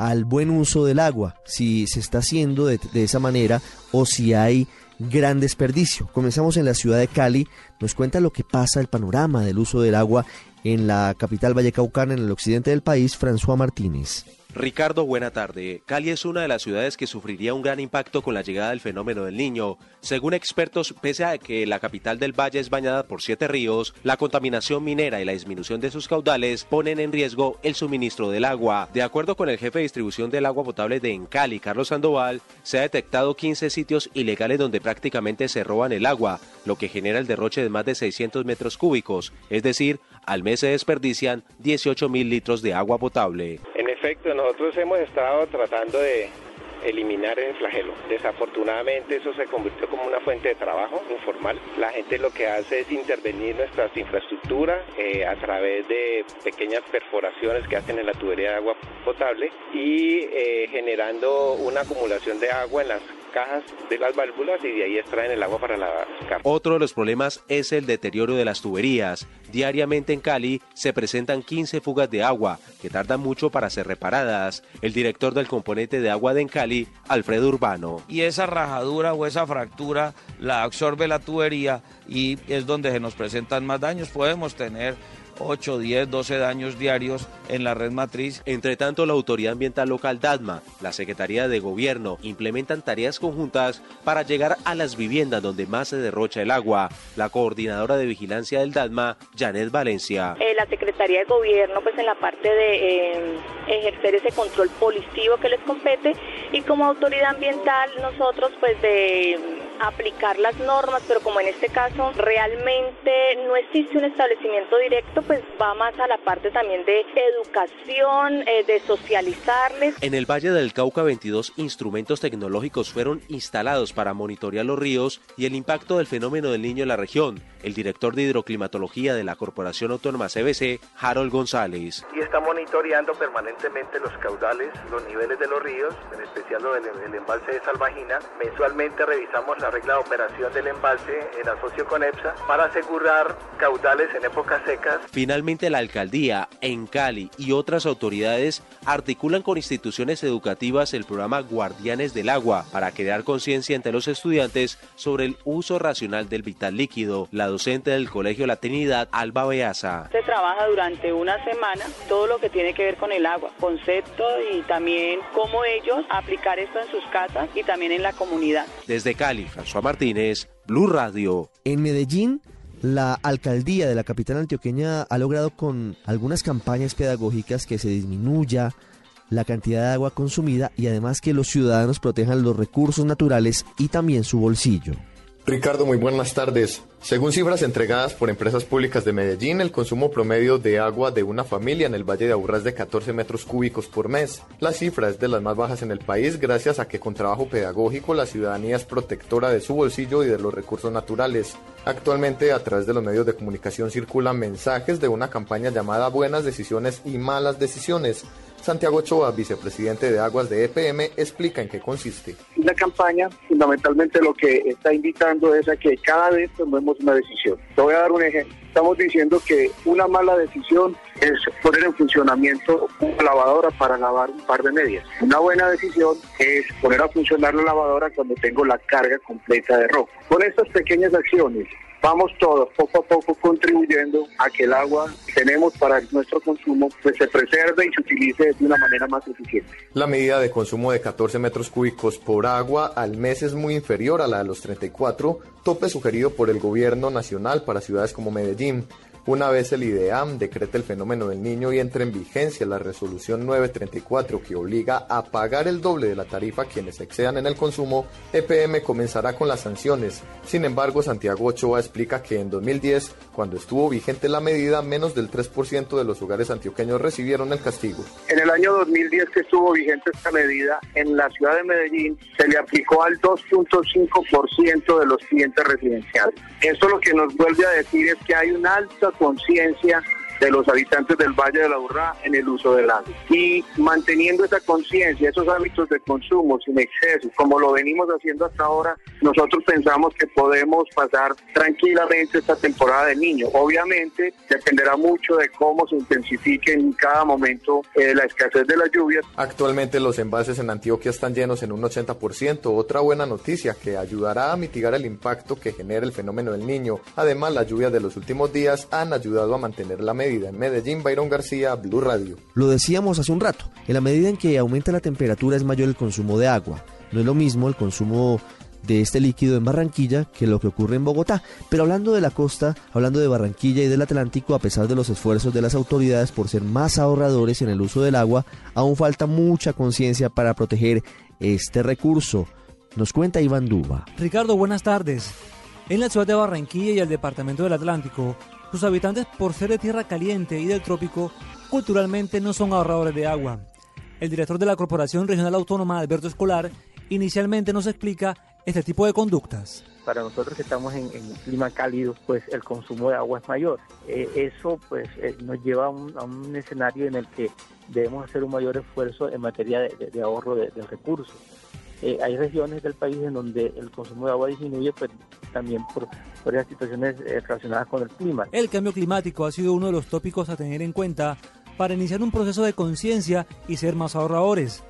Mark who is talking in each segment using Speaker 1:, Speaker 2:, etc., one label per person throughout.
Speaker 1: al buen uso del agua, si se está haciendo de, esa manera o si hay gran desperdicio. Comenzamos en la ciudad de Cali, nos cuenta lo que pasa, el panorama del uso del agua en la capital vallecaucana, en el occidente del país, François Martínez.
Speaker 2: Ricardo, buena tarde. Cali es una de las ciudades que sufriría un gran impacto con la llegada del fenómeno del niño. Según expertos, pese a que la capital del valle es bañada por siete ríos, la contaminación minera y la disminución de sus caudales ponen en riesgo el suministro del agua. De acuerdo con el jefe de distribución del agua potable de Encali, Carlos Sandoval, se ha detectado 15 sitios ilegales donde prácticamente se roban el agua, lo que genera el derroche de más de 600 metros cúbicos, es decir, al mes se desperdician 18 mil litros de agua potable.
Speaker 3: Efecto, nosotros hemos estado tratando de eliminar el flagelo. Desafortunadamente eso se convirtió como una fuente de trabajo informal. La gente lo que hace es intervenir nuestras infraestructuras eh, a través de pequeñas perforaciones que hacen en la tubería de agua potable y eh, generando una acumulación de agua en las cajas de las válvulas y de ahí extraen el agua para la capa.
Speaker 2: Otro de los problemas es el deterioro de las tuberías. Diariamente en Cali se presentan 15 fugas de agua que tardan mucho para ser reparadas. El director del componente de agua de Encali, Alfredo Urbano.
Speaker 4: Y esa rajadura o esa fractura la absorbe la tubería y es donde se nos presentan más daños. Podemos tener 8, 10, 12 daños diarios en la red matriz.
Speaker 2: Entre tanto, la Autoridad Ambiental Local DADMA, la Secretaría de Gobierno, implementan tareas conjuntas para llegar a las viviendas donde más se derrocha el agua. La coordinadora de vigilancia del DADMA, Janet Valencia.
Speaker 5: Eh, la Secretaría de Gobierno, pues en la parte de eh, ejercer ese control policivo que les compete y como autoridad ambiental nosotros pues de aplicar las normas, pero como en este caso realmente no existe un establecimiento directo, pues va más a la parte también de educación, eh, de socializarles.
Speaker 2: En el Valle del Cauca 22 instrumentos tecnológicos fueron instalados para monitorear los ríos y el impacto del fenómeno del niño en la región. El director de hidroclimatología de la Corporación Autónoma CBC, Harold González.
Speaker 6: Y está monitoreando permanentemente los caudales, los niveles de los ríos, en especial el, el embalse de Salvajina. Mensualmente revisamos la regla de operación del embalse en asocio con EPSA para asegurar caudales en épocas secas.
Speaker 2: Finalmente, la alcaldía en Cali y otras autoridades articulan con instituciones educativas el programa Guardianes del Agua para crear conciencia entre los estudiantes sobre el uso racional del vital líquido. La docente del Colegio La Trinidad, Alba Beaza.
Speaker 5: Se trabaja durante una semana todo lo que tiene que ver con el agua, concepto y también cómo ellos aplicar esto en sus casas y también en la comunidad.
Speaker 2: Desde Cali, François Martínez, Blue Radio.
Speaker 1: En Medellín, la alcaldía de la capital antioqueña ha logrado con algunas campañas pedagógicas que se disminuya la cantidad de agua consumida y además que los ciudadanos protejan los recursos naturales y también su bolsillo.
Speaker 7: Ricardo, muy buenas tardes. Según cifras entregadas por empresas públicas de Medellín, el consumo promedio de agua de una familia en el Valle de Aburrá es de 14 metros cúbicos por mes. La cifra es de las más bajas en el país gracias a que con trabajo pedagógico la ciudadanía es protectora de su bolsillo y de los recursos naturales. Actualmente a través de los medios de comunicación circulan mensajes de una campaña llamada Buenas Decisiones y Malas Decisiones Santiago Ochoa, vicepresidente de Aguas de EPM, explica en qué consiste.
Speaker 8: La campaña fundamentalmente lo que está invitando es a que cada vez tomemos una decisión. Te voy a dar un ejemplo. Estamos diciendo que una mala decisión es poner en funcionamiento una lavadora para lavar un par de medias. Una buena decisión es poner a funcionar la lavadora cuando tengo la carga completa de ropa. Con estas pequeñas acciones vamos todos poco a poco contribuyendo a que el agua que tenemos para nuestro consumo pues se preserve y se utilice de una manera más eficiente.
Speaker 7: La medida de consumo de 14 metros cúbicos por agua al mes es muy inferior a la de los 34, tope sugerido por el gobierno nacional para ciudades como Medellín. Una vez el IDEAM decrete el fenómeno del niño y entre en vigencia la resolución 934 que obliga a pagar el doble de la tarifa a quienes excedan en el consumo, EPM comenzará con las sanciones. Sin embargo, Santiago Ochoa explica que en 2010, cuando estuvo vigente la medida, menos del 3% de los hogares antioqueños recibieron el castigo.
Speaker 8: En el año 2010 que estuvo vigente esta medida, en la ciudad de Medellín se le aplicó al 2.5% de los clientes residenciales. Esto lo que nos vuelve a decir es que hay una alta conciencia de los habitantes del Valle de la Urrá en el uso del agua. Y manteniendo esa conciencia, esos hábitos de consumo sin exceso, como lo venimos haciendo hasta ahora, nosotros pensamos que podemos pasar tranquilamente esta temporada de niño. Obviamente dependerá mucho de cómo se intensifique en cada momento eh, la escasez de las lluvias.
Speaker 7: Actualmente los embalses en Antioquia están llenos en un 80%, otra buena noticia que ayudará a mitigar el impacto que genera el fenómeno del niño. Además, las lluvias de los últimos días han ayudado a mantener la en Medellín, Byron García, Blue Radio.
Speaker 1: Lo decíamos hace un rato, en la medida en que aumenta la temperatura es mayor el consumo de agua. No es lo mismo el consumo de este líquido en Barranquilla que lo que ocurre en Bogotá. Pero hablando de la costa, hablando de Barranquilla y del Atlántico, a pesar de los esfuerzos de las autoridades por ser más ahorradores en el uso del agua, aún falta mucha conciencia para proteger este recurso. Nos cuenta Iván Duba.
Speaker 9: Ricardo, buenas tardes. En la ciudad de Barranquilla y el departamento del Atlántico, sus habitantes, por ser de tierra caliente y del trópico, culturalmente no son ahorradores de agua. El director de la Corporación Regional Autónoma, Alberto Escolar, inicialmente nos explica este tipo de conductas.
Speaker 10: Para nosotros que estamos en, clima cálido, pues el consumo de agua es mayor. Eh, eso pues eh, nos lleva a un, escenario en el que debemos hacer un mayor esfuerzo en materia de, ahorro de, recursos. Eh, hay regiones del país en donde el consumo de agua disminuye, pues también por, esas situaciones eh, relacionadas con el clima.
Speaker 9: El cambio climático ha sido uno de los tópicos a tener en cuenta para iniciar un proceso de conciencia y ser más ahorradores.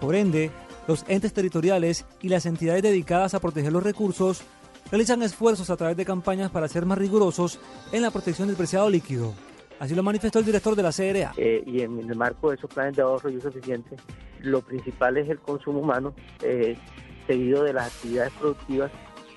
Speaker 9: Por ende, los entes territoriales y las entidades dedicadas a proteger los recursos realizan esfuerzos a través de campañas para ser más rigurosos en la protección del preciado líquido. Así lo manifestó el director de la CRA.
Speaker 10: Eh, y en el marco de esos planes de ahorro y uso eficiente, lo principal es el consumo humano, eh, seguido de las actividades productivas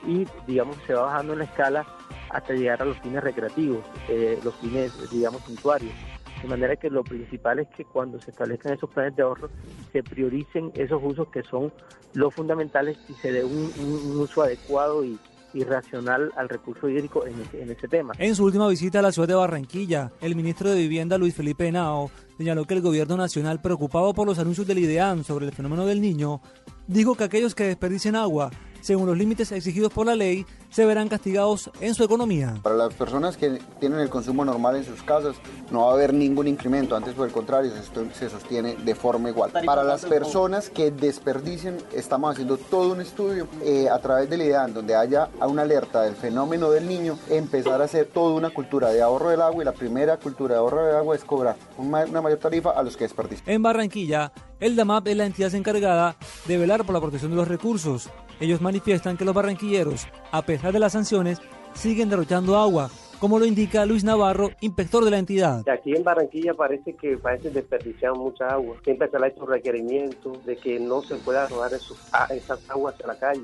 Speaker 10: y digamos se va bajando en la escala hasta llegar a los fines recreativos, eh, los fines digamos suntuarios. De manera que lo principal es que cuando se establezcan esos planes de ahorro se prioricen esos usos que son los fundamentales y se dé un, uso adecuado y, racional al recurso hídrico en ese, tema.
Speaker 9: En su última visita a la ciudad de Barranquilla, el ministro de Vivienda Luis Felipe Henao señaló que el gobierno nacional, preocupado por los anuncios del IDEAN sobre el fenómeno del niño, dijo que aquellos que desperdicien agua según los límites exigidos por la ley, se verán castigados en su economía.
Speaker 11: Para las personas que tienen el consumo normal en sus casas, no va a haber ningún incremento, antes por el contrario, se sostiene de forma igual. Para las personas que desperdicien, estamos haciendo todo un estudio eh, a través del IDEAN, donde haya una alerta del fenómeno del niño, empezar a hacer toda una cultura de ahorro del agua y la primera cultura de ahorro del agua es cobrar una mayor tarifa a los que desperdician.
Speaker 9: En Barranquilla, el DAMAP es la entidad encargada de velar por la protección de los recursos. Ellos manifiestan que los barranquilleros, a pesar de las sanciones, siguen derrochando agua, como lo indica Luis Navarro, inspector de la entidad.
Speaker 12: Aquí en Barranquilla parece que parece desperdiciar mucha agua. Siempre se le ha hecho requerimiento de que no se pueda robar esas aguas a la calle.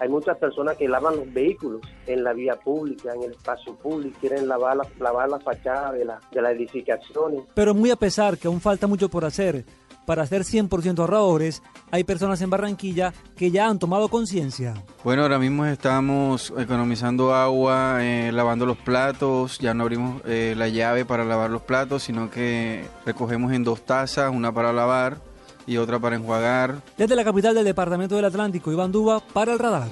Speaker 12: Hay muchas personas que lavan los vehículos en la vía pública, en el espacio público, quieren lavar la, lavar la fachada de, la, de las edificaciones.
Speaker 9: Pero muy a pesar que aún falta mucho por hacer, para ser 100% ahorradores, hay personas en Barranquilla que ya han tomado conciencia.
Speaker 13: Bueno, ahora mismo estamos economizando agua, eh, lavando los platos, ya no abrimos eh, la llave para lavar los platos, sino que recogemos en dos tazas, una para lavar y otra para enjuagar.
Speaker 9: Desde la capital del departamento del Atlántico, Iván Duba, para el radar.